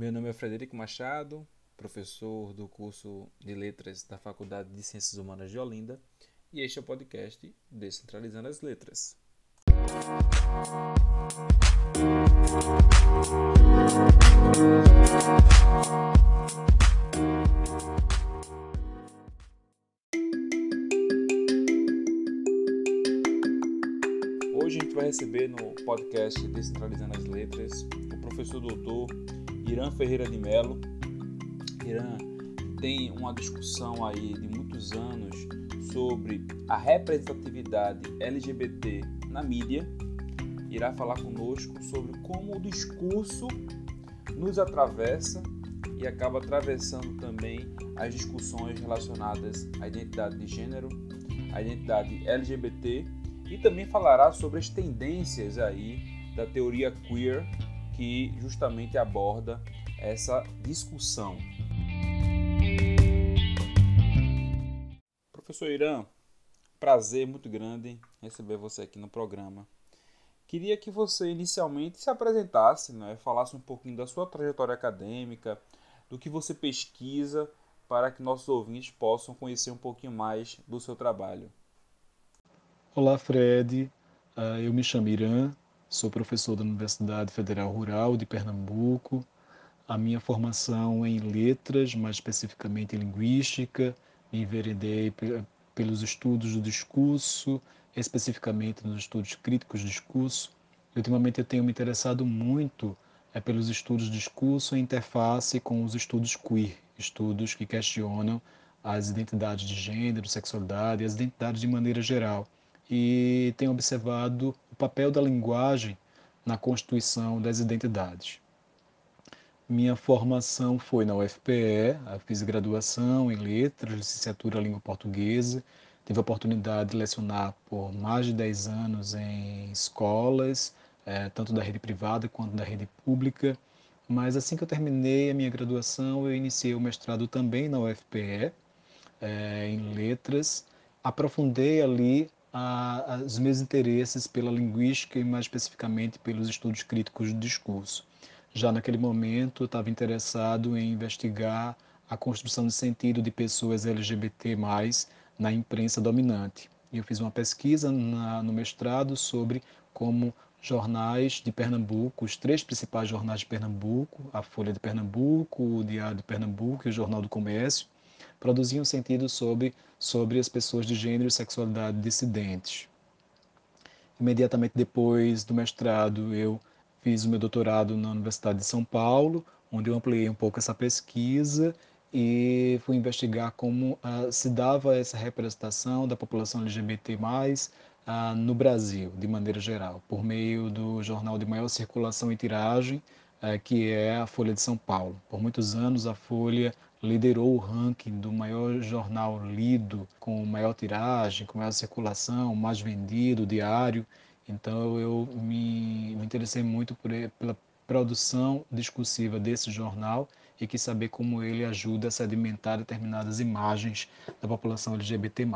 Meu nome é Frederico Machado, professor do curso de Letras da Faculdade de Ciências Humanas de Olinda, e este é o podcast Descentralizando as Letras. Receber no podcast Descentralizando as Letras o professor doutor Irã Ferreira de Melo. Irã tem uma discussão aí de muitos anos sobre a representatividade LGBT na mídia. Irá falar conosco sobre como o discurso nos atravessa e acaba atravessando também as discussões relacionadas à identidade de gênero, à identidade LGBT e também falará sobre as tendências aí da teoria queer que justamente aborda essa discussão. Professor Irã, prazer muito grande receber você aqui no programa. Queria que você inicialmente se apresentasse, né, falasse um pouquinho da sua trajetória acadêmica, do que você pesquisa, para que nossos ouvintes possam conhecer um pouquinho mais do seu trabalho. Olá, Fred. Ah, eu me chamo Irã, Sou professor da Universidade Federal Rural de Pernambuco. A minha formação é em letras, mais especificamente em linguística, me enveredei pelos estudos do discurso, especificamente nos estudos críticos do discurso. ultimamente eu tenho me interessado muito é, pelos estudos de discurso em interface com os estudos queer, estudos que questionam as identidades de gênero, sexualidade e as identidades de maneira geral e tem observado o papel da linguagem na constituição das identidades. Minha formação foi na UFPE, fiz graduação em letras, licenciatura em língua portuguesa, tive a oportunidade de lecionar por mais de 10 anos em escolas, é, tanto da rede privada quanto da rede pública. Mas assim que eu terminei a minha graduação, eu iniciei o mestrado também na UFPE, é, em letras. Aprofundei ali os meus interesses pela linguística e mais especificamente pelos estudos críticos do discurso. Já naquele momento, eu estava interessado em investigar a construção de sentido de pessoas LGBT+, na imprensa dominante. Eu fiz uma pesquisa na, no mestrado sobre como jornais de Pernambuco, os três principais jornais de Pernambuco, a Folha de Pernambuco, o Diário de Pernambuco e o Jornal do Comércio, produziam sentido sobre, sobre as pessoas de gênero e sexualidade dissidentes. Imediatamente depois do mestrado, eu fiz o meu doutorado na Universidade de São Paulo, onde eu ampliei um pouco essa pesquisa e fui investigar como uh, se dava essa representação da população LGBT+, uh, no Brasil, de maneira geral, por meio do jornal de maior circulação e tiragem, uh, que é a Folha de São Paulo. Por muitos anos, a Folha liderou o ranking do maior jornal lido, com maior tiragem, com maior circulação, mais vendido, diário. Então eu me, me interessei muito por, pela produção discursiva desse jornal e quis saber como ele ajuda a sedimentar determinadas imagens da população LGBT+.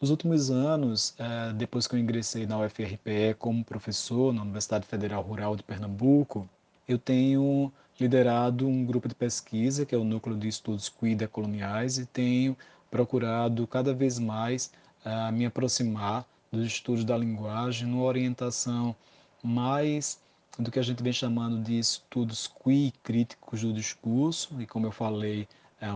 Nos últimos anos, eh, depois que eu ingressei na UFRPE como professor na Universidade Federal Rural de Pernambuco, eu tenho liderado um grupo de pesquisa, que é o Núcleo de Estudos Queer Coloniais, e tenho procurado cada vez mais uh, me aproximar dos estudos da linguagem numa orientação mais do que a gente vem chamando de estudos queer críticos do discurso, e como eu falei, é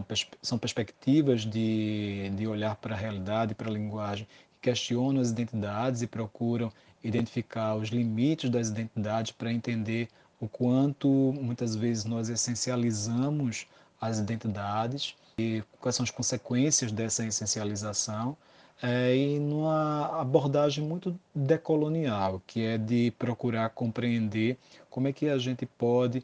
são perspectivas de, de olhar para a realidade, para a linguagem, que questionam as identidades e procuram identificar os limites das identidades para entender o quanto muitas vezes nós essencializamos as identidades e quais são as consequências dessa essencialização é, e numa abordagem muito decolonial, que é de procurar compreender como é que a gente pode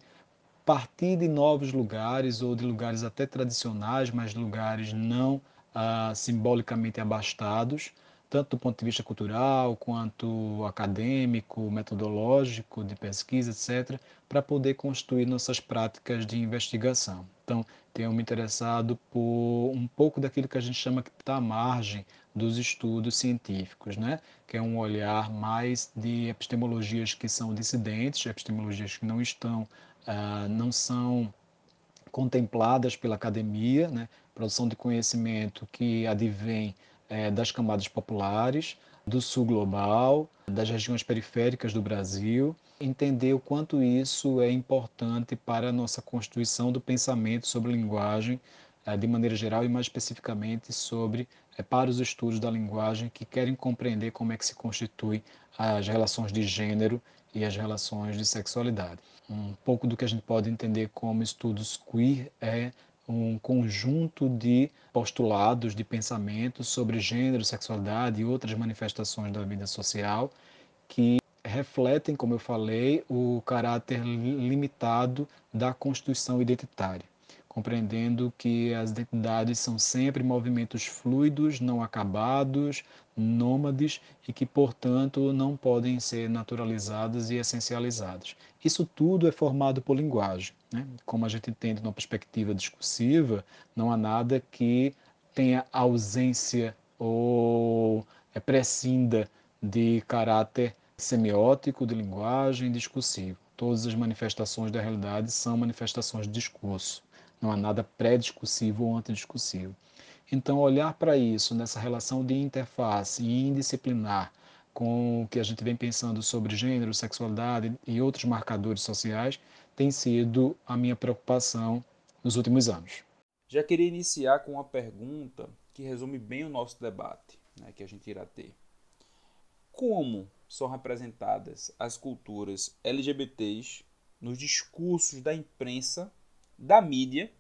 partir de novos lugares ou de lugares até tradicionais, mas lugares não ah, simbolicamente abastados, tanto do ponto de vista cultural quanto acadêmico, metodológico, de pesquisa, etc., para poder construir nossas práticas de investigação. Então, tenho me interessado por um pouco daquilo que a gente chama que está à margem dos estudos científicos, né? que é um olhar mais de epistemologias que são dissidentes, epistemologias que não estão, uh, não são contempladas pela academia, né? produção de conhecimento que advém é, das camadas populares, do sul global, das regiões periféricas do Brasil, entender o quanto isso é importante para a nossa constituição do pensamento sobre linguagem é, de maneira geral e mais especificamente sobre é, para os estudos da linguagem que querem compreender como é que se constitui as relações de gênero e as relações de sexualidade. Um pouco do que a gente pode entender como estudos queer é um conjunto de postulados, de pensamentos sobre gênero, sexualidade e outras manifestações da vida social que refletem, como eu falei, o caráter limitado da constituição identitária compreendendo que as identidades são sempre movimentos fluidos, não acabados, nômades e que, portanto, não podem ser naturalizadas e essencializadas. Isso tudo é formado por linguagem. Né? Como a gente entende numa perspectiva discursiva, não há nada que tenha ausência ou é prescinda de caráter semiótico, de linguagem discursivo. Todas as manifestações da realidade são manifestações de discurso. Não há nada pré-discursivo ou antidiscursivo. Então, olhar para isso nessa relação de interface e indisciplinar com o que a gente vem pensando sobre gênero, sexualidade e outros marcadores sociais tem sido a minha preocupação nos últimos anos. Já queria iniciar com uma pergunta que resume bem o nosso debate né, que a gente irá ter. Como são representadas as culturas LGBTs nos discursos da imprensa da mídia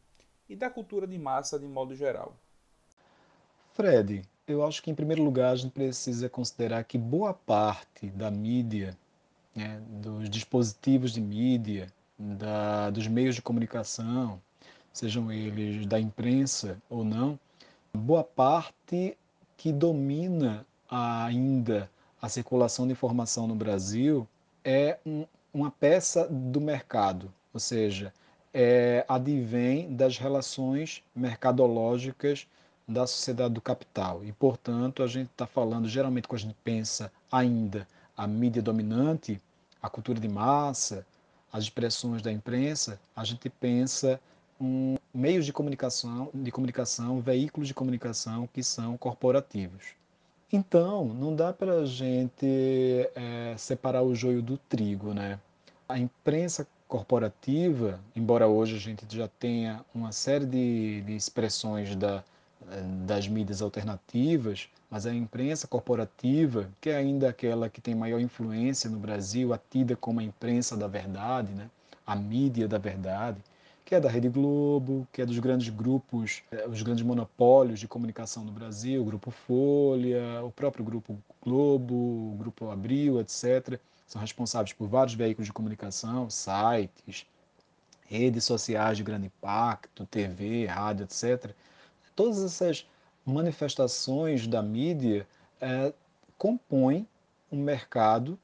e da cultura de massa de modo geral? Fred, eu acho que em primeiro lugar a gente precisa considerar que boa parte da mídia, né, dos dispositivos de mídia, da, dos meios de comunicação, sejam eles da imprensa ou não, boa parte que domina ainda a circulação de informação no Brasil é um, uma peça do mercado, ou seja, é, advém das relações mercadológicas da sociedade do capital. E, portanto, a gente está falando, geralmente, quando a gente pensa ainda a mídia dominante, a cultura de massa, as expressões da imprensa, a gente pensa um, meios de comunicação, de comunicação, veículos de comunicação que são corporativos. Então, não dá para a gente é, separar o joio do trigo, né? A imprensa corporativa, embora hoje a gente já tenha uma série de, de expressões da, das mídias alternativas, mas a imprensa corporativa, que é ainda aquela que tem maior influência no Brasil, atida como a imprensa da verdade, né? a mídia da verdade, que é da Rede Globo, que é dos grandes grupos, eh, os grandes monopólios de comunicação no Brasil, o Grupo Folha, o próprio Grupo Globo, o Grupo Abril, etc são responsáveis por vários veículos de comunicação, sites, redes sociais de grande impacto, TV, rádio, etc. Todas essas manifestações da mídia é, compõem um mercado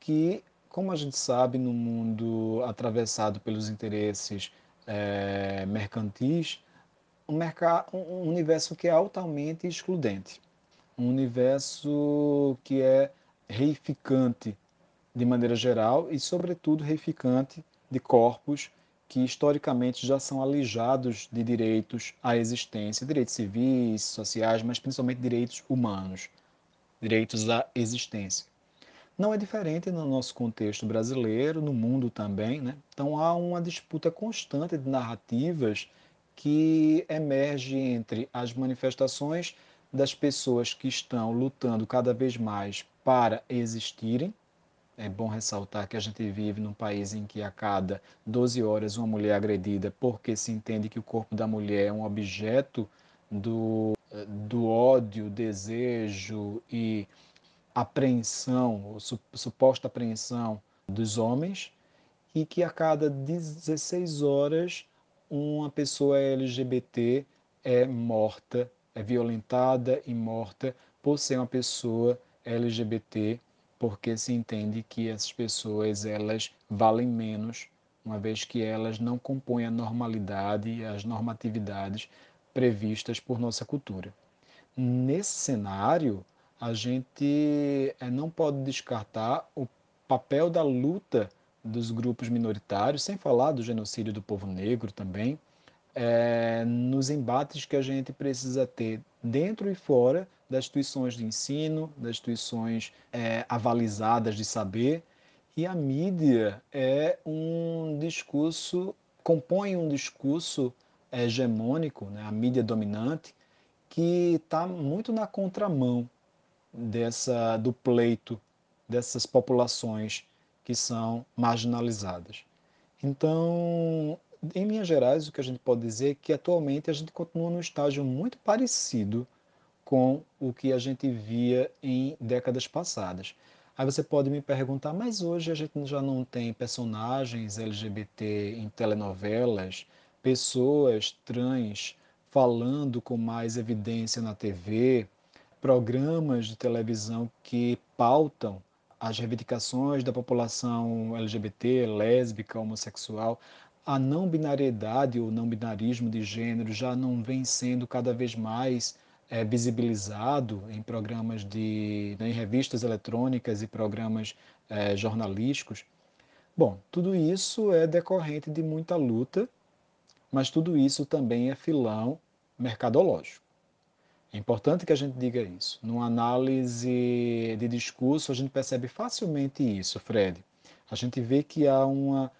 que, como a gente sabe, no mundo atravessado pelos interesses é, mercantis, um, mercado, um universo que é altamente excludente, um universo que é reificante de maneira geral e, sobretudo, reificante de corpos que historicamente já são alijados de direitos à existência, direitos civis, sociais, mas principalmente direitos humanos, direitos à existência. Não é diferente no nosso contexto brasileiro, no mundo também, né? Então há uma disputa constante de narrativas que emerge entre as manifestações das pessoas que estão lutando cada vez mais para existirem, é bom ressaltar que a gente vive num país em que a cada 12 horas uma mulher é agredida porque se entende que o corpo da mulher é um objeto do, do ódio, desejo e apreensão, suposta apreensão dos homens, e que a cada 16 horas uma pessoa LGBT é morta, é violentada e morta por ser uma pessoa LGBT porque se entende que essas pessoas elas valem menos, uma vez que elas não compõem a normalidade e as normatividades previstas por nossa cultura. Nesse cenário, a gente eh, não pode descartar o papel da luta dos grupos minoritários, sem falar do genocídio do povo negro também, é, nos embates que a gente precisa ter dentro e fora das instituições de ensino, das instituições é, avalizadas de saber. E a mídia é um discurso, compõe um discurso hegemônico, né, a mídia dominante, que está muito na contramão dessa do pleito dessas populações que são marginalizadas. Então, em linhas gerais, o que a gente pode dizer é que atualmente a gente continua num estágio muito parecido com o que a gente via em décadas passadas. Aí você pode me perguntar, mas hoje a gente já não tem personagens LGBT em telenovelas, pessoas trans falando com mais evidência na TV, programas de televisão que pautam as reivindicações da população LGBT, lésbica, homossexual a não binariedade ou não binarismo de gênero já não vem sendo cada vez mais é, visibilizado em programas de né, em revistas eletrônicas e programas é, jornalísticos. Bom, tudo isso é decorrente de muita luta, mas tudo isso também é filão mercadológico. É importante que a gente diga isso. Numa análise de discurso, a gente percebe facilmente isso, Fred. A gente vê que há uma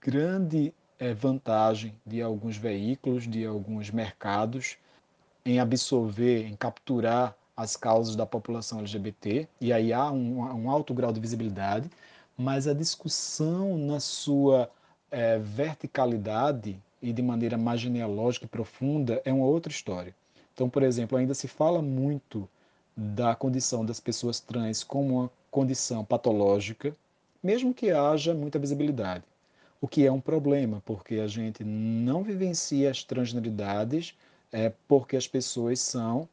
grande é, vantagem de alguns veículos, de alguns mercados, em absorver, em capturar as causas da população LGBT, e aí há um, um alto grau de visibilidade, mas a discussão na sua é, verticalidade e de maneira mais genealógica e profunda é uma outra história. Então, por exemplo, ainda se fala muito da condição das pessoas trans como uma condição patológica, mesmo que haja muita visibilidade o que é um problema, porque a gente não vivencia as transgeneridades é, porque as pessoas são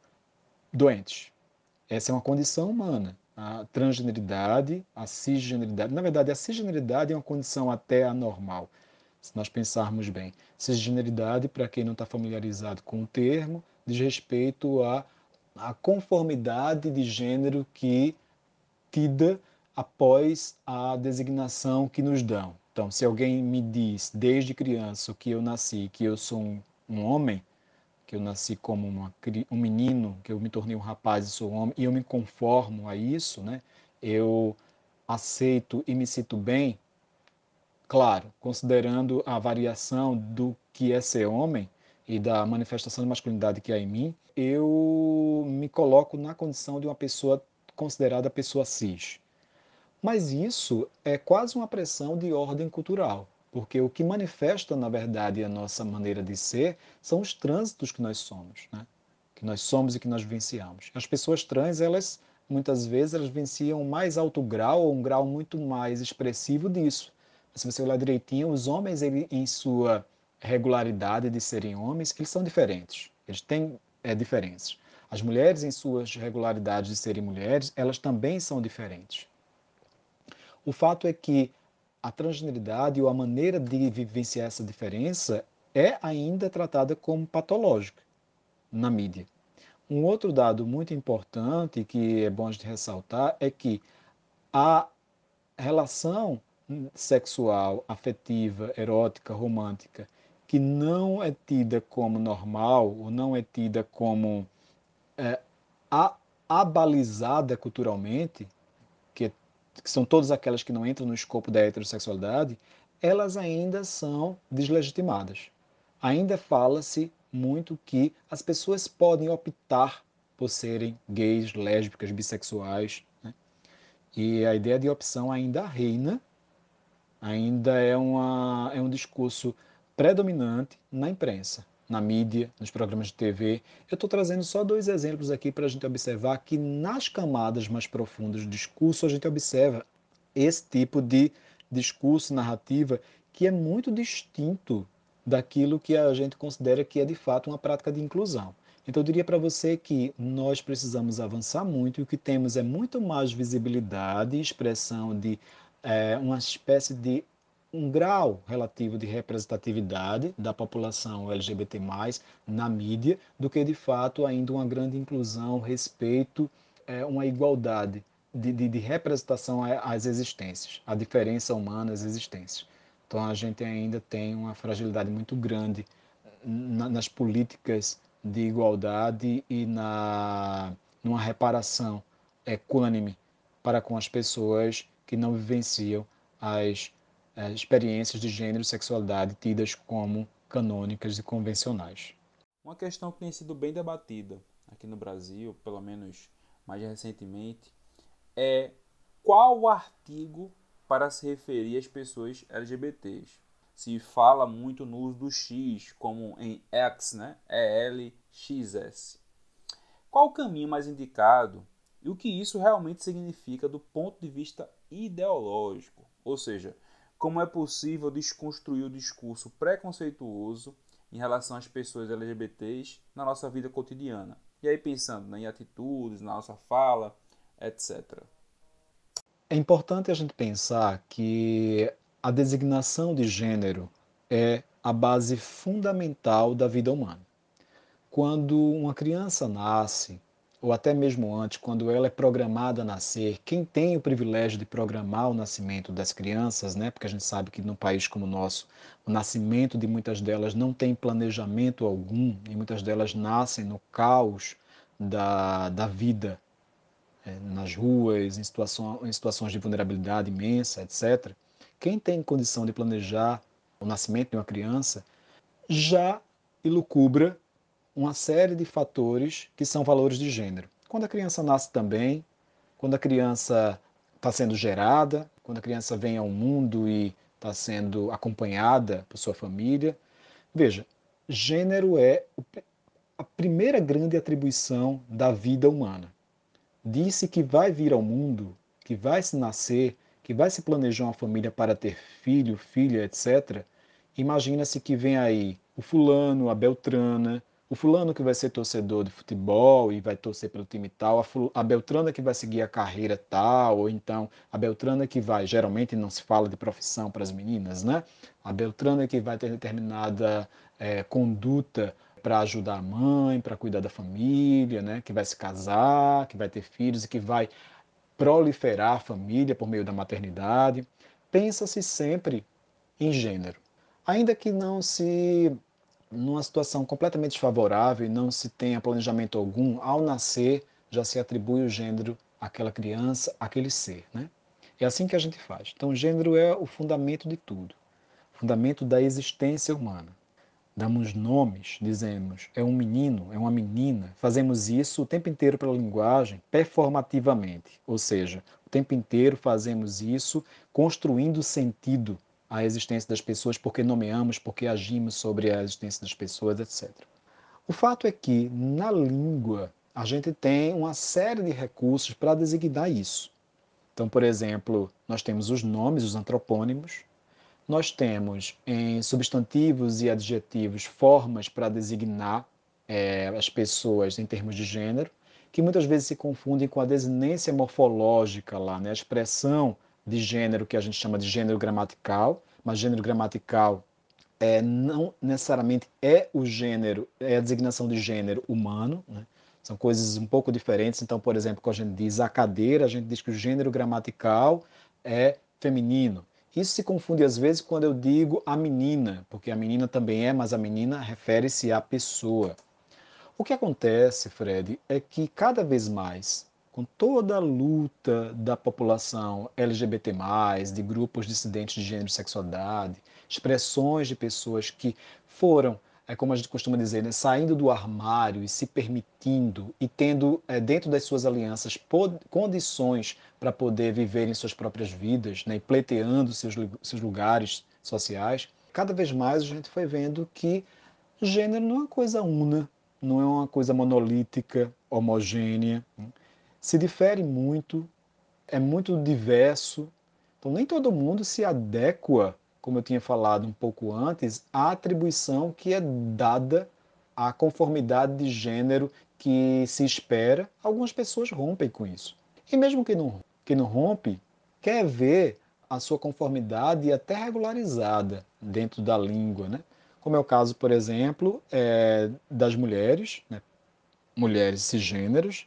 doentes. Essa é uma condição humana. A transgeneridade, a cisgeneridade, na verdade, a cisgeneridade é uma condição até anormal, se nós pensarmos bem. Cisgeneridade, para quem não está familiarizado com o termo, diz respeito à, à conformidade de gênero que tida após a designação que nos dão. Então, se alguém me diz desde criança que eu nasci, que eu sou um, um homem, que eu nasci como uma, um menino, que eu me tornei um rapaz e sou homem, e eu me conformo a isso, né? eu aceito e me sinto bem, claro, considerando a variação do que é ser homem e da manifestação de masculinidade que há em mim, eu me coloco na condição de uma pessoa considerada pessoa cis. Mas isso é quase uma pressão de ordem cultural, porque o que manifesta, na verdade, a nossa maneira de ser são os trânsitos que nós somos, né? que nós somos e que nós vivenciamos. As pessoas trans, elas muitas vezes elas vivenciam um mais alto grau ou um grau muito mais expressivo disso. Se você olhar direitinho, os homens, ele, em sua regularidade de serem homens, eles são diferentes. Eles têm é, diferenças. As mulheres, em suas regularidades de serem mulheres, elas também são diferentes. O fato é que a transgeneridade ou a maneira de vivenciar essa diferença é ainda tratada como patológica na mídia. Um outro dado muito importante que é bom gente ressaltar é que a relação sexual, afetiva, erótica, romântica, que não é tida como normal ou não é tida como é, abalizada culturalmente, que são todas aquelas que não entram no escopo da heterossexualidade, elas ainda são deslegitimadas. Ainda fala-se muito que as pessoas podem optar por serem gays, lésbicas, bissexuais. Né? E a ideia de opção ainda reina, ainda é, uma, é um discurso predominante na imprensa na mídia, nos programas de TV. Eu estou trazendo só dois exemplos aqui para a gente observar que nas camadas mais profundas do discurso a gente observa esse tipo de discurso, narrativa, que é muito distinto daquilo que a gente considera que é de fato uma prática de inclusão. Então eu diria para você que nós precisamos avançar muito e o que temos é muito mais visibilidade expressão de é, uma espécie de um grau relativo de representatividade da população LGBT+, na mídia, do que de fato ainda uma grande inclusão, respeito, é, uma igualdade de, de, de representação às existências, a diferença humana às existências. Então a gente ainda tem uma fragilidade muito grande na, nas políticas de igualdade e na numa reparação equânime para com as pessoas que não vivenciam as, as experiências de gênero e sexualidade tidas como canônicas e convencionais. Uma questão que tem sido bem debatida aqui no Brasil, pelo menos mais recentemente, é qual artigo para se referir às pessoas LGBTs. Se fala muito no uso do X, como em X, né? ELXS. Qual o caminho mais indicado e o que isso realmente significa do ponto de vista ideológico? Ou seja, como é possível desconstruir o discurso preconceituoso em relação às pessoas LGBTs na nossa vida cotidiana? E aí pensando né, em atitudes, na nossa fala, etc. É importante a gente pensar que a designação de gênero é a base fundamental da vida humana. Quando uma criança nasce, ou até mesmo antes, quando ela é programada a nascer, quem tem o privilégio de programar o nascimento das crianças, né? Porque a gente sabe que num país como o nosso, o nascimento de muitas delas não tem planejamento algum, e muitas delas nascem no caos da, da vida é, nas ruas, em, situação, em situações de vulnerabilidade imensa, etc., quem tem condição de planejar o nascimento de uma criança já ilucubra uma série de fatores que são valores de gênero. Quando a criança nasce também, quando a criança está sendo gerada, quando a criança vem ao mundo e está sendo acompanhada por sua família. Veja, gênero é a primeira grande atribuição da vida humana disse que vai vir ao mundo, que vai se nascer, que vai se planejar uma família para ter filho, filha, etc., imagina-se que vem aí o fulano, a Beltrana, o fulano que vai ser torcedor de futebol e vai torcer pelo time tal, a, a Beltrana que vai seguir a carreira tal, ou então a Beltrana que vai, geralmente não se fala de profissão para as meninas, né? A Beltrana que vai ter determinada é, conduta para ajudar a mãe, para cuidar da família, né? que vai se casar, que vai ter filhos e que vai proliferar a família por meio da maternidade. Pensa-se sempre em gênero. Ainda que não se, numa situação completamente desfavorável e não se tenha planejamento algum, ao nascer já se atribui o gênero àquela criança, àquele ser. Né? É assim que a gente faz. Então, o gênero é o fundamento de tudo, fundamento da existência humana damos nomes, dizemos é um menino, é uma menina. Fazemos isso o tempo inteiro pela linguagem, performativamente, ou seja, o tempo inteiro fazemos isso construindo sentido à existência das pessoas, porque nomeamos, porque agimos sobre a existência das pessoas, etc. O fato é que na língua a gente tem uma série de recursos para designar isso. Então, por exemplo, nós temos os nomes, os antropônimos, nós temos em substantivos e adjetivos formas para designar é, as pessoas em termos de gênero, que muitas vezes se confundem com a desinência morfológica lá, né? a expressão de gênero que a gente chama de gênero gramatical, mas gênero gramatical é, não necessariamente é o gênero, é a designação de gênero humano, né? são coisas um pouco diferentes. Então, por exemplo, quando a gente diz a cadeira, a gente diz que o gênero gramatical é feminino. Isso se confunde às vezes quando eu digo a menina, porque a menina também é, mas a menina refere-se à pessoa. O que acontece, Fred, é que cada vez mais, com toda a luta da população LGBT, de grupos dissidentes de gênero e sexualidade, expressões de pessoas que foram é como a gente costuma dizer, né, saindo do armário e se permitindo e tendo é, dentro das suas alianças condições para poder viver em suas próprias vidas, né, e pleiteando seus, seus lugares sociais, cada vez mais a gente foi vendo que gênero não é uma coisa una, não é uma coisa monolítica, homogênea, né? Se difere muito, é muito diverso, então nem todo mundo se adequa como eu tinha falado um pouco antes, a atribuição que é dada à conformidade de gênero que se espera, algumas pessoas rompem com isso. E mesmo que não, que não rompe, quer ver a sua conformidade até regularizada dentro da língua, né? Como é o caso, por exemplo, é, das mulheres, né? mulheres cisgêneros,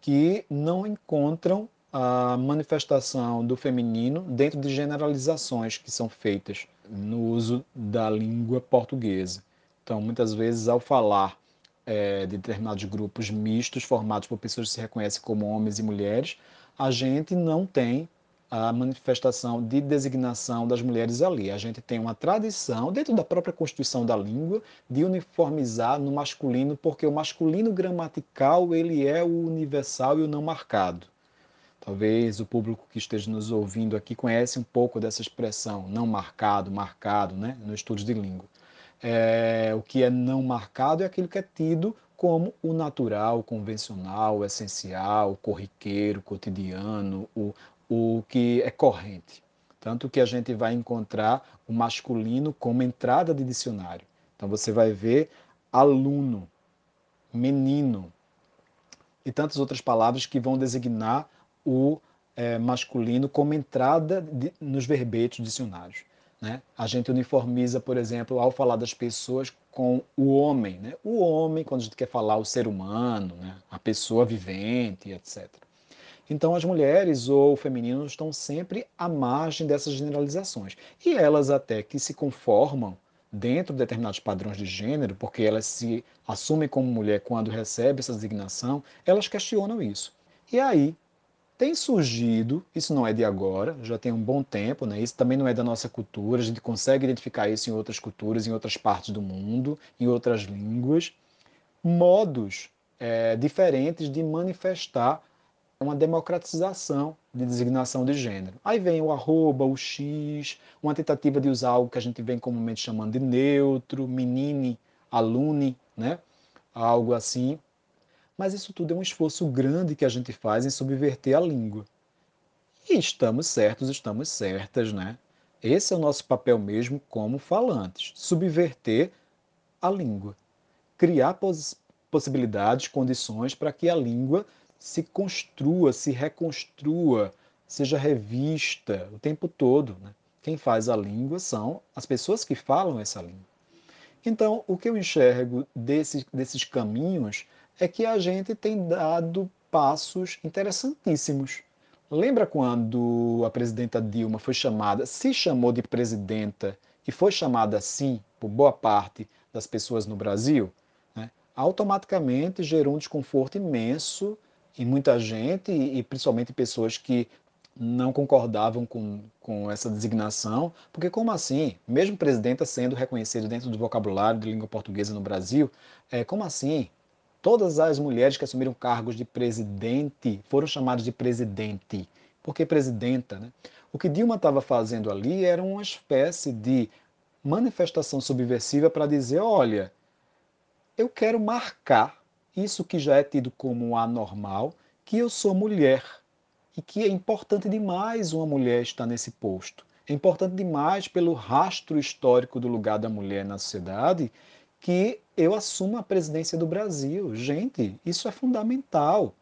que não encontram a manifestação do feminino dentro de generalizações que são feitas no uso da língua portuguesa. Então, muitas vezes, ao falar é, de determinados grupos mistos formados por pessoas que se reconhecem como homens e mulheres, a gente não tem a manifestação de designação das mulheres ali. A gente tem uma tradição, dentro da própria constituição da língua, de uniformizar no masculino, porque o masculino gramatical ele é o universal e o não marcado. Talvez o público que esteja nos ouvindo aqui conhece um pouco dessa expressão, não marcado, marcado, né, no estudo de língua. É, o que é não marcado é aquilo que é tido como o natural, o convencional, o essencial, o corriqueiro, o cotidiano, o, o que é corrente. Tanto que a gente vai encontrar o masculino como entrada de dicionário. Então você vai ver aluno, menino e tantas outras palavras que vão designar o é, masculino como entrada de, nos verbetes dicionários. Né? A gente uniformiza, por exemplo, ao falar das pessoas com o homem. Né? O homem, quando a gente quer falar o ser humano, né? a pessoa vivente, etc. Então, as mulheres ou o feminino estão sempre à margem dessas generalizações. E elas até que se conformam dentro de determinados padrões de gênero, porque elas se assumem como mulher quando recebem essa designação, elas questionam isso. E aí tem surgido, isso não é de agora, já tem um bom tempo, né? isso também não é da nossa cultura, a gente consegue identificar isso em outras culturas, em outras partes do mundo, em outras línguas, modos é, diferentes de manifestar uma democratização de designação de gênero. Aí vem o arroba, o x, uma tentativa de usar algo que a gente vem comumente chamando de neutro, menine, alune, né? algo assim. Mas isso tudo é um esforço grande que a gente faz em subverter a língua. E estamos certos, estamos certas, né? Esse é o nosso papel mesmo como falantes, subverter a língua, criar poss possibilidades, condições para que a língua se construa, se reconstrua, seja revista o tempo todo. Né? Quem faz a língua são as pessoas que falam essa língua. Então, o que eu enxergo desse, desses caminhos é que a gente tem dado passos interessantíssimos. Lembra quando a presidenta Dilma foi chamada, se chamou de presidenta e foi chamada assim por boa parte das pessoas no Brasil? Né? Automaticamente gerou um desconforto imenso e muita gente, e principalmente pessoas que não concordavam com, com essa designação, porque como assim, mesmo presidenta sendo reconhecido dentro do vocabulário de língua portuguesa no Brasil, é, como assim? Todas as mulheres que assumiram cargos de presidente foram chamadas de presidente. Por que presidenta? Né? O que Dilma estava fazendo ali era uma espécie de manifestação subversiva para dizer, olha, eu quero marcar isso que já é tido como anormal, que eu sou mulher e que é importante demais uma mulher estar nesse posto. É importante demais pelo rastro histórico do lugar da mulher na sociedade que eu assuma a presidência do Brasil. Gente, isso é fundamental.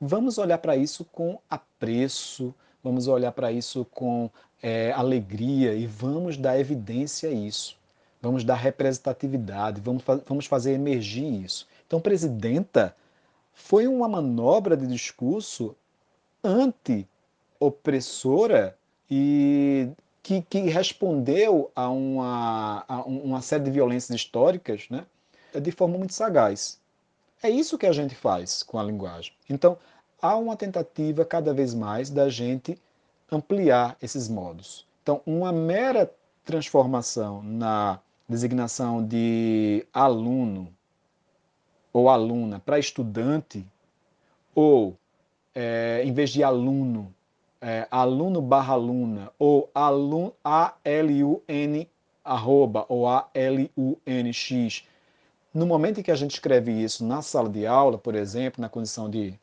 Vamos olhar para isso com apreço, vamos olhar para isso com é, alegria e vamos dar evidência a isso. Vamos dar representatividade, vamos, vamos fazer emergir isso. Então, presidenta foi uma manobra de discurso anti-opressora e que, que, respondeu a uma, a uma série de violências históricas né, de forma muito sagaz. É isso que a gente faz com a linguagem. Então, há uma tentativa cada vez mais da gente ampliar esses modos. Então, uma mera transformação na designação de aluno ou aluna para estudante, ou é, em vez de aluno, é, aluno barra aluna, ou alun, A-L-U-N, arroba, ou A-L-U-N-X. No momento em que a gente escreve isso na sala de aula, por exemplo, na condição de,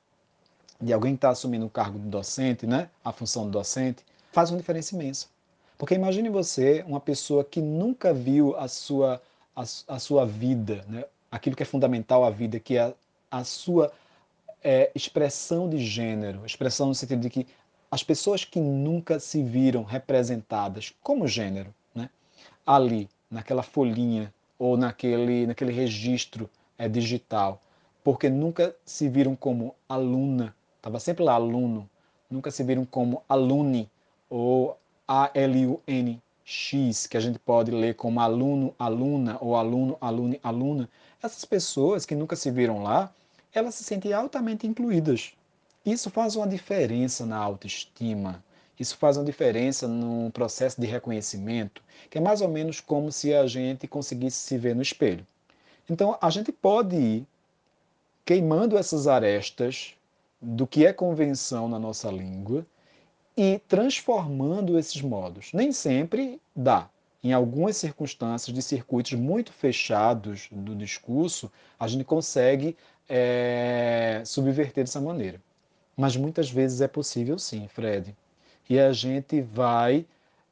de alguém que está assumindo o cargo de docente, né, a função de docente, faz uma diferença imensa. Porque imagine você, uma pessoa que nunca viu a sua, a, a sua vida, né, aquilo que é fundamental à vida, que é a, sua é, expressão de gênero, expressão no sentido de que as pessoas que nunca se viram representadas como gênero, né, ali, naquela folhinha ou naquele, naquele registro é, digital, porque nunca se viram como aluna, estava sempre lá aluno, nunca se viram como alune ou A-L-U-N X, que a gente pode ler como aluno, aluna ou aluno, alune, aluna, essas pessoas que nunca se viram lá, elas se sentem altamente incluídas. Isso faz uma diferença na autoestima, isso faz uma diferença no processo de reconhecimento, que é mais ou menos como se a gente conseguisse se ver no espelho. Então, a gente pode ir queimando essas arestas do que é convenção na nossa língua e transformando esses modos. Nem sempre dá. Em algumas circunstâncias de circuitos muito fechados do discurso, a gente consegue é, subverter dessa maneira. Mas muitas vezes é possível sim, Fred. E a gente vai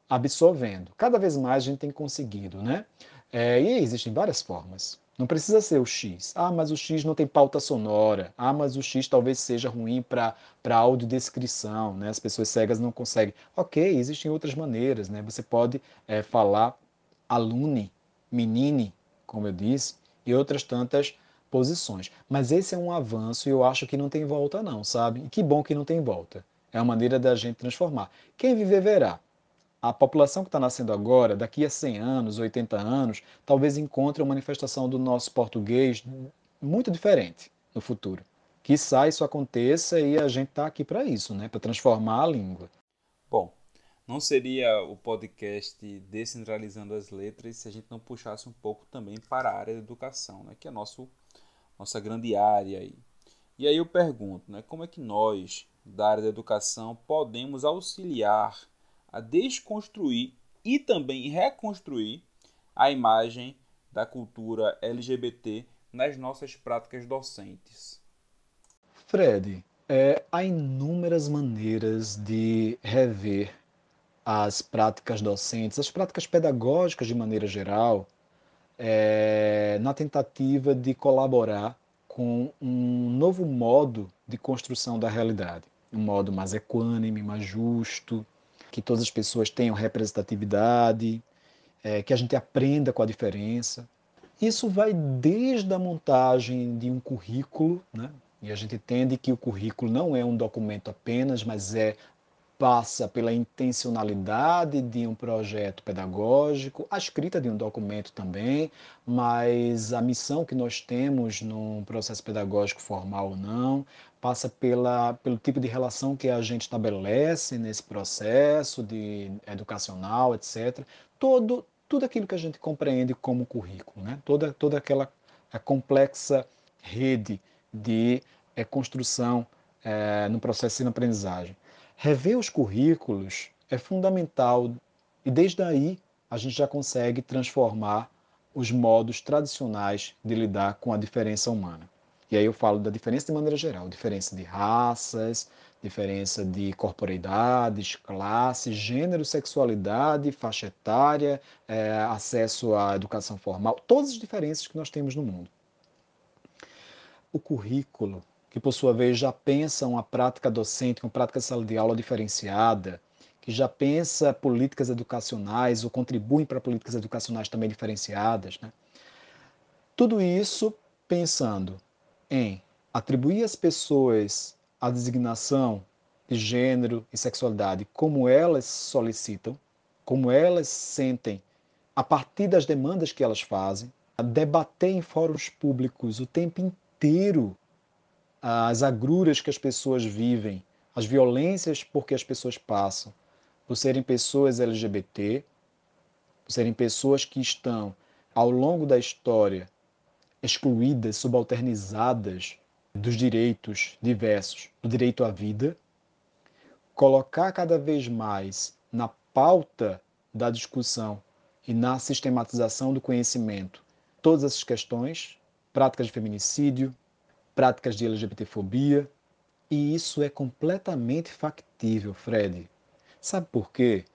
absorvendo. Cada vez mais a gente tem conseguido, né? É, e existem várias formas. Não precisa ser o X. Ah, mas o X não tem pauta sonora. Ah, mas o X talvez seja ruim para audiodescrição, né? As pessoas cegas não conseguem. Ok, existem outras maneiras, né? Você pode é, falar alune, menine, como eu disse, e outras tantas posições. Mas esse é um avanço e eu acho que não tem volta não, sabe? E que bom que não tem volta. É uma maneira da gente transformar. Quem viver verá a população que está nascendo agora, daqui a 100 anos, 80 anos, talvez encontre uma manifestação do nosso português muito diferente no futuro. Quizá isso aconteça e a gente está aqui para isso, né? para transformar a língua. Bom, não seria o podcast Descentralizando as Letras se a gente não puxasse um pouco também para a área da educação, né? que é a nosso, nossa grande área aí. E aí eu pergunto, né? como é que nós, da área da educação, podemos auxiliar a desconstruir e também reconstruir a imagem da cultura LGBT nas nossas práticas docentes. Fred, é, há inúmeras maneiras de rever as práticas docentes, as práticas pedagógicas de maneira geral, é, na tentativa de colaborar com um novo modo de construção da realidade, um modo mais equânime, mais justo, que todas as pessoas tenham representatividade, é, que a gente aprenda com a diferença. Isso vai desde a montagem de um currículo, né? e a gente entende que o currículo não é um documento apenas, mas é passa pela intencionalidade de um projeto pedagógico, a escrita de um documento também, mas a missão que nós temos num processo pedagógico formal ou não, passa pela, pelo tipo de relação que a gente estabelece nesse processo de educacional, etc. Todo, tudo aquilo que a gente compreende como currículo, né? toda, toda aquela complexa rede de é, construção é, no processo de aprendizagem. Rever os currículos é fundamental e desde aí a gente já consegue transformar os modos tradicionais de lidar com a diferença humana. E aí eu falo da diferença de maneira geral, diferença de raças, diferença de corporeidades, classe, gênero, sexualidade, faixa etária, é, acesso à educação formal, todas as diferenças que nós temos no mundo. O currículo que por sua vez já pensa uma prática docente, uma prática de sala de aula diferenciada, que já pensa políticas educacionais ou contribuem para políticas educacionais também diferenciadas. Né? Tudo isso pensando em atribuir às pessoas a designação de gênero e sexualidade como elas solicitam, como elas sentem a partir das demandas que elas fazem, a debater em fóruns públicos o tempo inteiro as agruras que as pessoas vivem, as violências por que as pessoas passam, por serem pessoas LGBT, por serem pessoas que estão, ao longo da história, excluídas, subalternizadas dos direitos diversos, do direito à vida, colocar cada vez mais na pauta da discussão e na sistematização do conhecimento todas essas questões, práticas de feminicídio, práticas de LGBTfobia, e isso é completamente factível, Fred. Sabe por quê?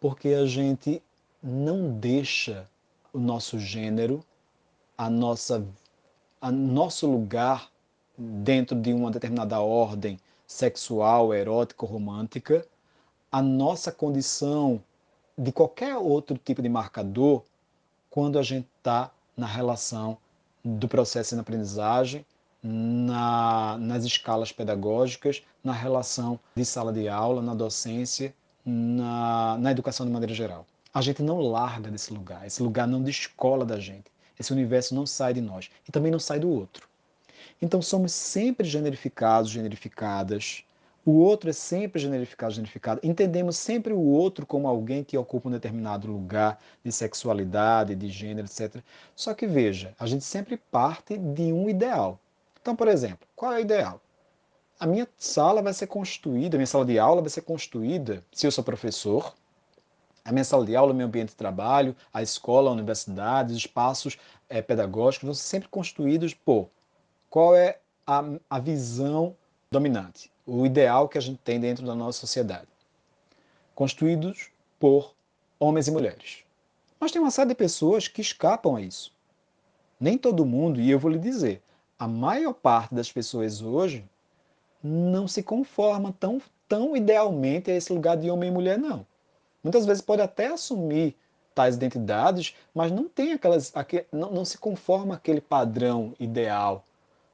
Porque a gente não deixa o nosso gênero, a nossa, a nosso lugar dentro de uma determinada ordem sexual, erótica romântica, a nossa condição de qualquer outro tipo de marcador quando a gente está na relação do processo de aprendizagem na, nas escalas pedagógicas, na relação de sala de aula, na docência, na, na educação de maneira geral. A gente não larga desse lugar, esse lugar não descola da gente, esse universo não sai de nós e também não sai do outro. Então somos sempre generificados, generificadas. O outro é sempre generificado, generificado. Entendemos sempre o outro como alguém que ocupa um determinado lugar de sexualidade, de gênero, etc. Só que veja, a gente sempre parte de um ideal. Então, por exemplo, qual é o ideal? A minha sala vai ser construída, a minha sala de aula vai ser construída, se eu sou professor, a minha sala de aula, o meu ambiente de trabalho, a escola, a universidade, os espaços é, pedagógicos vão ser sempre construídos por qual é a, a visão dominante, o ideal que a gente tem dentro da nossa sociedade. Construídos por homens e mulheres. Mas tem uma série de pessoas que escapam a isso. Nem todo mundo, e eu vou lhe dizer, a maior parte das pessoas hoje não se conforma tão, tão idealmente a esse lugar de homem e mulher, não. Muitas vezes pode até assumir tais identidades, mas não tem aquelas, não, não se conforma aquele padrão ideal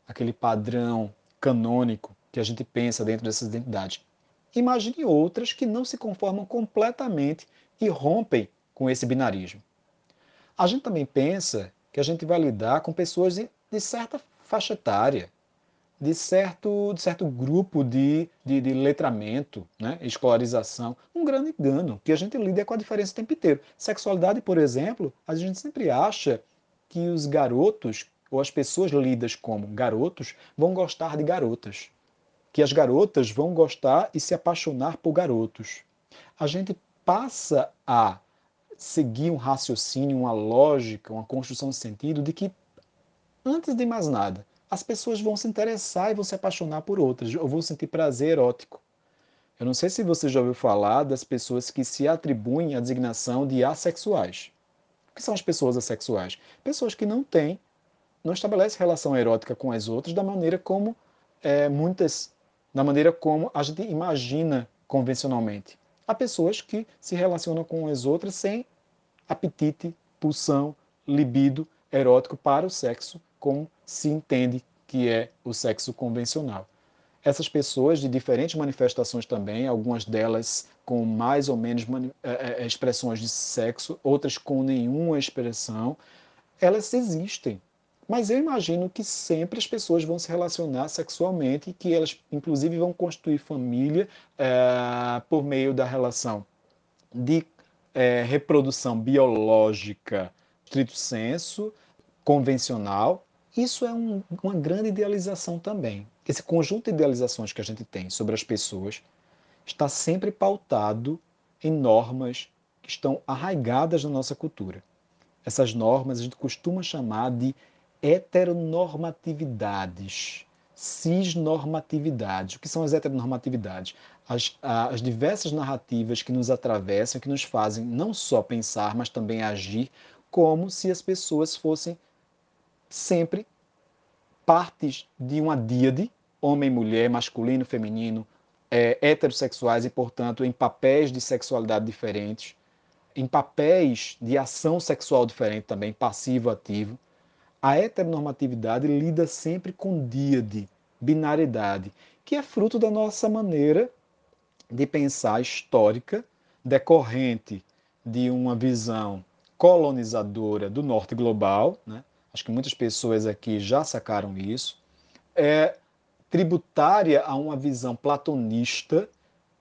aquele padrão canônico que a gente pensa dentro dessas identidades. Imagine outras que não se conformam completamente e rompem com esse binarismo. A gente também pensa que a gente vai lidar com pessoas de, de certa faixa etária, de certo, de certo grupo de, de, de, letramento, né? escolarização. Um grande engano, que a gente lida com a diferença o tempo inteiro. Sexualidade, por exemplo, a gente sempre acha que os garotos ou as pessoas lidas como garotos vão gostar de garotas, que as garotas vão gostar e se apaixonar por garotos. A gente passa a seguir um raciocínio, uma lógica, uma construção de sentido de que, antes de mais nada, as pessoas vão se interessar e vão se apaixonar por outras, ou vão sentir prazer erótico. Eu não sei se você já ouviu falar das pessoas que se atribuem a designação de assexuais. O que são as pessoas assexuais? Pessoas que não têm não estabelece relação erótica com as outras da maneira como é, muitas, da maneira como a gente imagina convencionalmente. Há pessoas que se relacionam com as outras sem apetite, pulsão, libido erótico para o sexo, como se entende que é o sexo convencional. Essas pessoas de diferentes manifestações também, algumas delas com mais ou menos é, é, expressões de sexo, outras com nenhuma expressão, elas existem. Mas eu imagino que sempre as pessoas vão se relacionar sexualmente e que elas, inclusive, vão construir família é, por meio da relação de é, reprodução biológica, estrito senso, convencional. Isso é um, uma grande idealização também. Esse conjunto de idealizações que a gente tem sobre as pessoas está sempre pautado em normas que estão arraigadas na nossa cultura. Essas normas a gente costuma chamar de heteronormatividades, cisnormatividades. O que são as heteronormatividades? As, as diversas narrativas que nos atravessam, que nos fazem não só pensar, mas também agir como se as pessoas fossem sempre partes de uma díade, homem, mulher, masculino, feminino, é, heterossexuais e, portanto, em papéis de sexualidade diferentes, em papéis de ação sexual diferente também, passivo-ativo. A heteronormatividade lida sempre com díade, binariedade, que é fruto da nossa maneira de pensar histórica, decorrente de uma visão colonizadora do norte global, né? Acho que muitas pessoas aqui já sacaram isso, é tributária a uma visão platonista,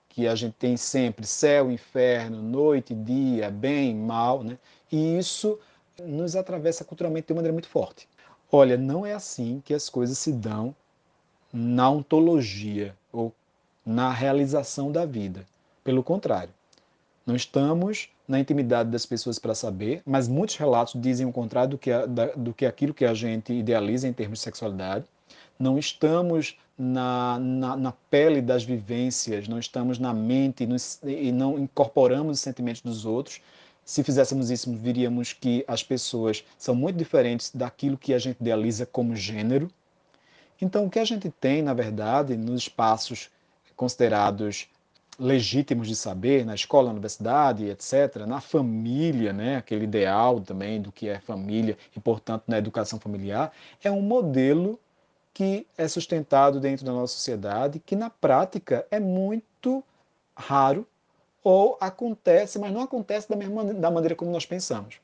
que a gente tem sempre céu, inferno, noite, dia, bem, mal, né? e isso nos atravessa culturalmente de uma maneira muito forte. Olha, não é assim que as coisas se dão na ontologia ou na realização da vida. Pelo contrário, não estamos na intimidade das pessoas para saber, mas muitos relatos dizem o contrário do que, a, da, do que aquilo que a gente idealiza em termos de sexualidade. Não estamos na, na, na pele das vivências, não estamos na mente nos, e não incorporamos os sentimentos dos outros, se fizéssemos isso, viríamos que as pessoas são muito diferentes daquilo que a gente idealiza como gênero. Então, o que a gente tem, na verdade, nos espaços considerados legítimos de saber, na escola, na universidade, etc., na família, né, aquele ideal também do que é família e, portanto, na educação familiar, é um modelo que é sustentado dentro da nossa sociedade, que na prática é muito raro ou acontece, mas não acontece da mesma da maneira como nós pensamos.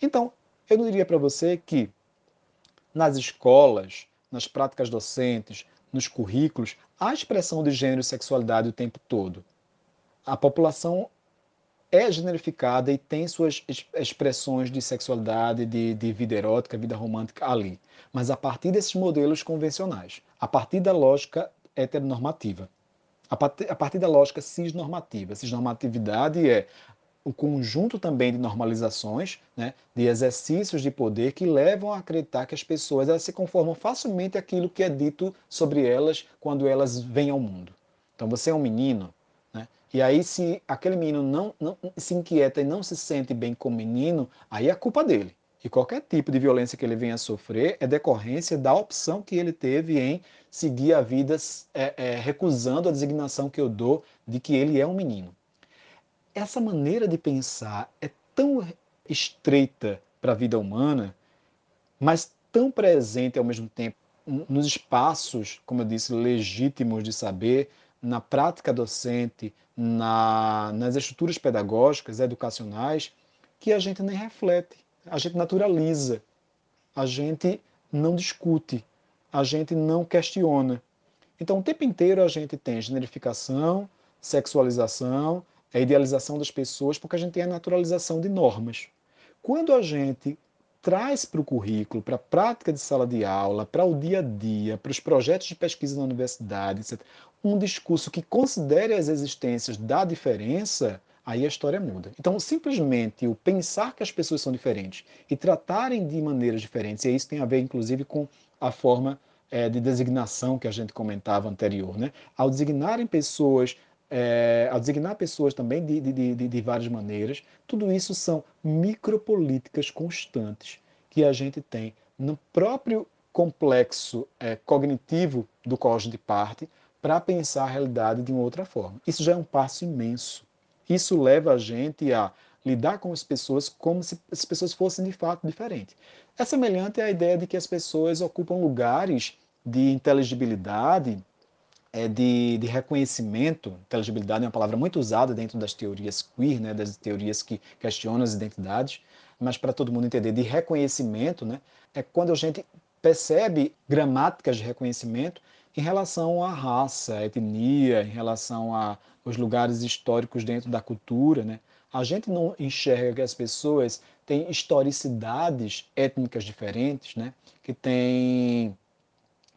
Então, eu não diria para você que nas escolas, nas práticas docentes, nos currículos, há expressão de gênero e sexualidade o tempo todo. A população é generificada e tem suas expressões de sexualidade, de, de vida erótica, vida romântica ali. Mas a partir desses modelos convencionais, a partir da lógica heteronormativa, a partir, a partir da lógica cisnormativa. Cisnormatividade é o conjunto também de normalizações, né, de exercícios de poder que levam a acreditar que as pessoas elas se conformam facilmente àquilo que é dito sobre elas quando elas vêm ao mundo. Então você é um menino, né, e aí se aquele menino não, não se inquieta e não se sente bem como menino, aí é culpa dele. E qualquer tipo de violência que ele venha a sofrer é decorrência da opção que ele teve em seguir a vida é, é, recusando a designação que eu dou de que ele é um menino essa maneira de pensar é tão estreita para a vida humana, mas tão presente ao mesmo tempo nos espaços, como eu disse, legítimos de saber, na prática docente, na, nas estruturas pedagógicas, educacionais, que a gente nem reflete, a gente naturaliza, a gente não discute, a gente não questiona. Então, o tempo inteiro a gente tem generificação, sexualização, a idealização das pessoas, porque a gente tem a naturalização de normas. Quando a gente traz para o currículo, para a prática de sala de aula, para o dia a dia, para os projetos de pesquisa na universidade, etc., um discurso que considere as existências da diferença, aí a história muda. Então, simplesmente o pensar que as pessoas são diferentes e tratarem de maneiras diferentes, e isso tem a ver, inclusive, com a forma é, de designação que a gente comentava anterior, né? Ao designarem pessoas é, ao designar pessoas também de, de, de, de várias maneiras, tudo isso são micropolíticas constantes que a gente tem no próprio complexo é, cognitivo do a gente parte para pensar a realidade de uma outra forma. Isso já é um passo imenso. Isso leva a gente a lidar com as pessoas como se as pessoas fossem de fato diferentes. É semelhante à ideia de que as pessoas ocupam lugares de inteligibilidade é, de, de, reconhecimento, inteligibilidade é uma palavra muito usada dentro das teorias queer, né, das teorias que questionam as identidades, mas para todo mundo entender, de reconhecimento, né, é quando a gente percebe gramáticas de reconhecimento em relação à raça, à etnia, em relação aos lugares históricos dentro da cultura. Né? A gente não enxerga que as pessoas têm historicidades étnicas diferentes, né? que têm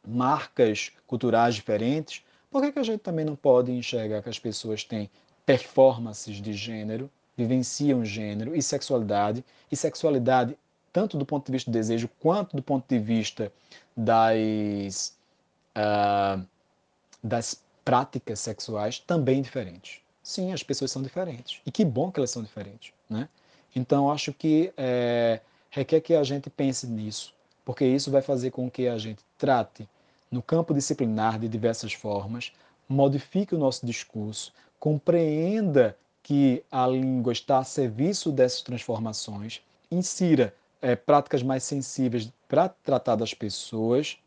marcas culturais diferentes, por que, que a gente também não pode enxergar que as pessoas têm performances de gênero, vivenciam gênero e sexualidade, e sexualidade tanto do ponto de vista do desejo quanto do ponto de vista das, uh, das práticas sexuais também diferentes. Sim, as pessoas são diferentes. E que bom que elas são diferentes. Né? Então, acho que é, requer que a gente pense nisso, porque isso vai fazer com que a gente trate no campo disciplinar de diversas formas, modifique o nosso discurso, compreenda que a língua está a serviço dessas transformações, insira é, práticas mais sensíveis para tratar das pessoas,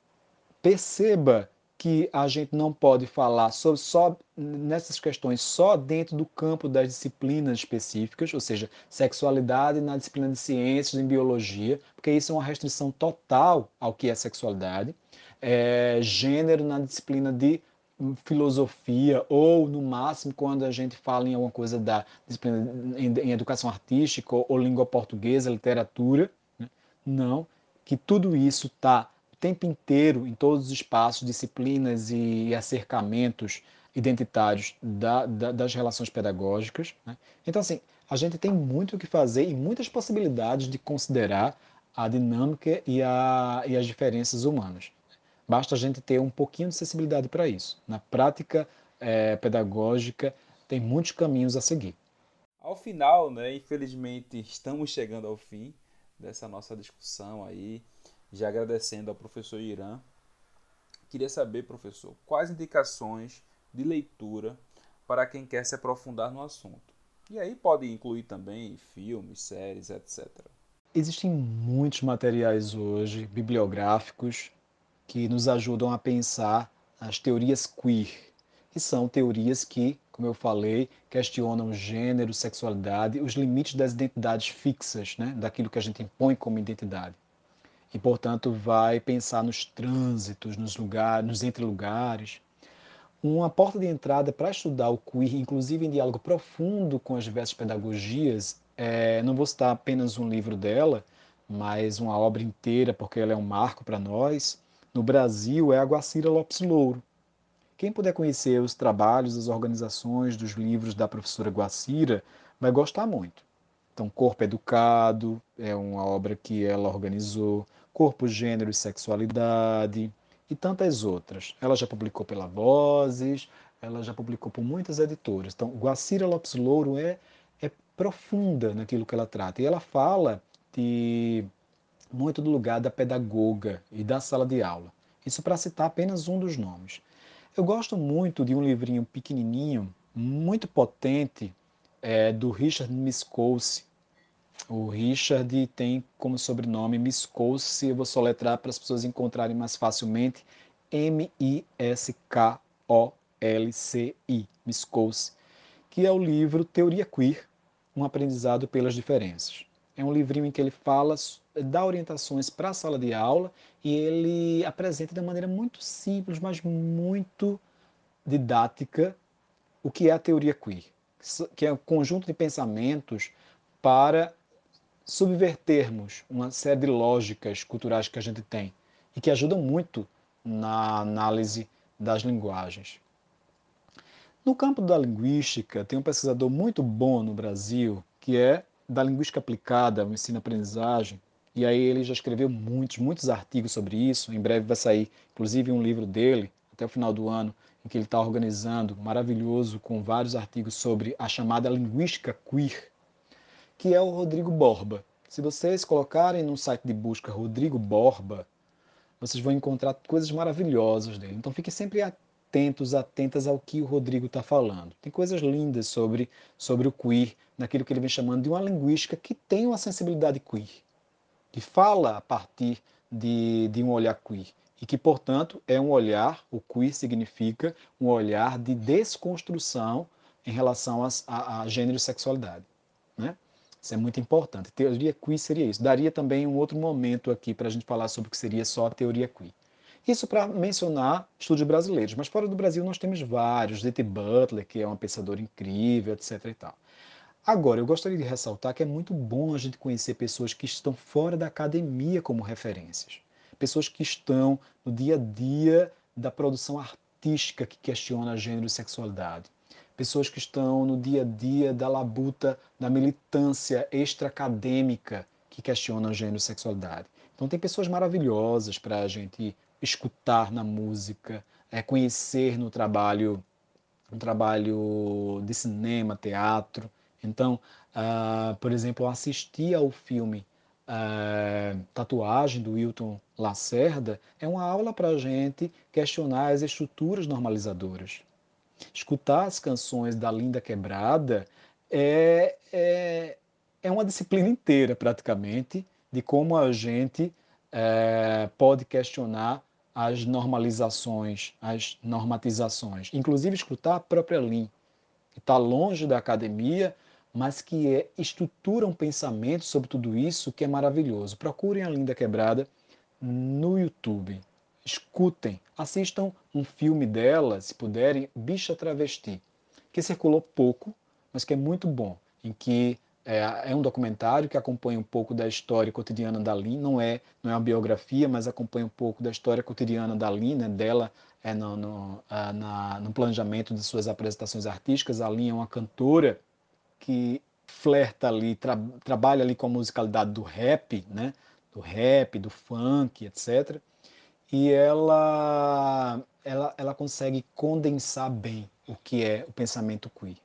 perceba que a gente não pode falar sobre só nessas questões só dentro do campo das disciplinas específicas, ou seja, sexualidade na disciplina de ciências, em biologia, porque isso é uma restrição total ao que é sexualidade é, gênero na disciplina de filosofia ou no máximo quando a gente fala em alguma coisa da disciplina em, em educação artística ou, ou, língua portuguesa, literatura, né? não, que tudo isso está o tempo inteiro em todos os espaços, disciplinas e, e acercamentos identitários da, da, das relações pedagógicas. Né? Então assim, a gente tem muito o que fazer e muitas possibilidades de considerar a dinâmica e, a, e as diferenças humanas. Basta a gente ter um pouquinho de sensibilidade para isso. Na prática é, pedagógica, tem muitos caminhos a seguir. Ao final, né, infelizmente, estamos chegando ao fim dessa nossa discussão aí, já agradecendo ao professor Irã. Queria saber, professor, quais indicações de leitura para quem quer se aprofundar no assunto. E aí pode incluir também filmes, séries, etc. Existem muitos materiais hoje bibliográficos que nos ajudam a pensar as teorias queer, que são teorias que, como eu falei, questionam gênero, sexualidade, os limites das identidades fixas, né, daquilo que a gente impõe como identidade. E, portanto, vai pensar nos trânsitos, nos lugares, nos entre lugares. Uma porta de entrada para estudar o queer, inclusive em diálogo profundo com as diversas pedagogias, é, não vou citar apenas um livro dela, mas uma obra inteira, porque ela é um marco para nós. No Brasil, é a Guacira Lopes Louro. Quem puder conhecer os trabalhos, as organizações dos livros da professora Guacira, vai gostar muito. Então, Corpo Educado é uma obra que ela organizou, Corpo, Gênero e Sexualidade e tantas outras. Ela já publicou pela Vozes, ela já publicou por muitas editoras. Então, Guacira Lopes Louro é, é profunda naquilo que ela trata. E ela fala de muito do lugar da pedagoga e da sala de aula. Isso para citar apenas um dos nomes. Eu gosto muito de um livrinho pequenininho, muito potente, é, do Richard Miscouse. O Richard tem como sobrenome Miscouse, eu vou soletrar para as pessoas encontrarem mais facilmente, M-I-S-K-O-L-C-I, Miscouse, que é o livro Teoria Queer, um aprendizado pelas diferenças. É um livrinho em que ele fala, dá orientações para a sala de aula e ele apresenta de maneira muito simples, mas muito didática, o que é a teoria queer, que é um conjunto de pensamentos para subvertermos uma série de lógicas culturais que a gente tem e que ajudam muito na análise das linguagens. No campo da linguística, tem um pesquisador muito bom no Brasil, que é da linguística aplicada ao ensino-aprendizagem, e aí ele já escreveu muitos, muitos artigos sobre isso. Em breve vai sair, inclusive, um livro dele, até o final do ano, em que ele está organizando, maravilhoso, com vários artigos sobre a chamada linguística queer, que é o Rodrigo Borba. Se vocês colocarem no site de busca Rodrigo Borba, vocês vão encontrar coisas maravilhosas dele. Então fiquem sempre atentos, atentas ao que o Rodrigo está falando. Tem coisas lindas sobre, sobre o queer, naquilo que ele vem chamando de uma linguística que tem uma sensibilidade queer, que fala a partir de, de um olhar queer e que, portanto, é um olhar, o queer significa um olhar de desconstrução em relação a, a, a gênero e sexualidade. Né? Isso é muito importante. Teoria queer seria isso. Daria também um outro momento aqui para a gente falar sobre o que seria só a teoria queer. Isso para mencionar estudos brasileiros, mas fora do Brasil nós temos vários, D.T. Butler, que é uma pensadora incrível, etc. E tal. Agora, eu gostaria de ressaltar que é muito bom a gente conhecer pessoas que estão fora da academia como referências. Pessoas que estão no dia a dia da produção artística que questiona gênero e sexualidade. Pessoas que estão no dia a dia da labuta, da militância extra-acadêmica que questiona gênero e sexualidade. Então, tem pessoas maravilhosas para a gente escutar na música, é conhecer no trabalho, no trabalho de cinema, teatro. Então, uh, por exemplo, assistir ao filme uh, Tatuagem do Wilton Lacerda é uma aula para a gente questionar as estruturas normalizadoras. Escutar as canções da Linda Quebrada é, é, é uma disciplina inteira, praticamente, de como a gente é, pode questionar as normalizações, as normatizações, inclusive escutar a própria Lean, que está longe da academia, mas que é, estrutura um pensamento sobre tudo isso que é maravilhoso. Procurem a Linda Quebrada no YouTube. Escutem, assistam um filme dela, se puderem, Bicha Travesti, que circulou pouco, mas que é muito bom, em que é, é, um documentário que acompanha um pouco da história cotidiana da Lin, não é, não é uma biografia, mas acompanha um pouco da história cotidiana da Lin, né, dela é no, no, na, no planejamento de suas apresentações artísticas. A Lin é uma cantora que flerta ali, tra, trabalha ali com a musicalidade do rap, né, do rap, do funk, etc. E ela, ela, ela consegue condensar bem o que é o pensamento queer.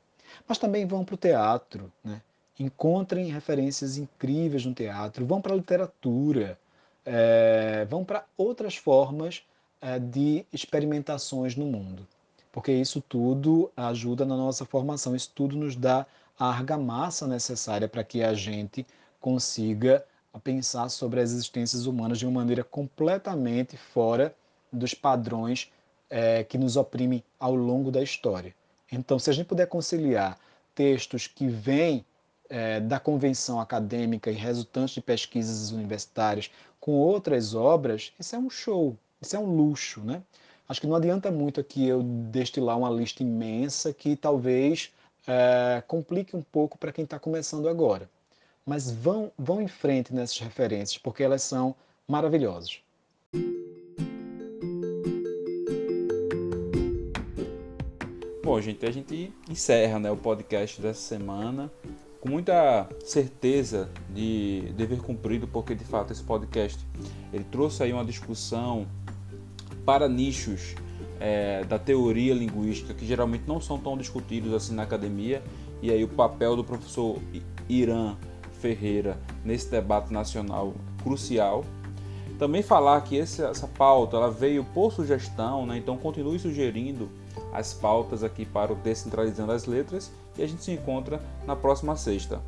Mas também vão para o teatro, né? Encontrem referências incríveis no teatro, vão para a literatura, é, vão para outras formas é, de experimentações no mundo. Porque isso tudo ajuda na nossa formação, isso tudo nos dá a argamassa necessária para que a gente consiga pensar sobre as existências humanas de uma maneira completamente fora dos padrões é, que nos oprimem ao longo da história. Então, se a gente puder conciliar textos que vêm é, da convenção acadêmica e resultantes de pesquisas universitárias com outras obras, isso é um show, isso é um luxo, né? Acho que não adianta muito aqui eu destilar uma lista imensa que talvez é, complique um pouco para quem está começando agora. Mas vão, vão em frente nessas referências, porque elas são maravilhosas. Bom, gente, a gente encerra né, o podcast dessa semana com muita certeza de dever cumprido, porque de fato esse podcast ele trouxe aí uma discussão para nichos é, da teoria linguística que geralmente não são tão discutidos assim na academia e aí o papel do professor Irã Ferreira nesse debate nacional crucial. Também falar que essa, pauta ela veio por sugestão, né? então continue sugerindo as pautas aqui para o Descentralizando as Letras e a gente se encontra na próxima sexta.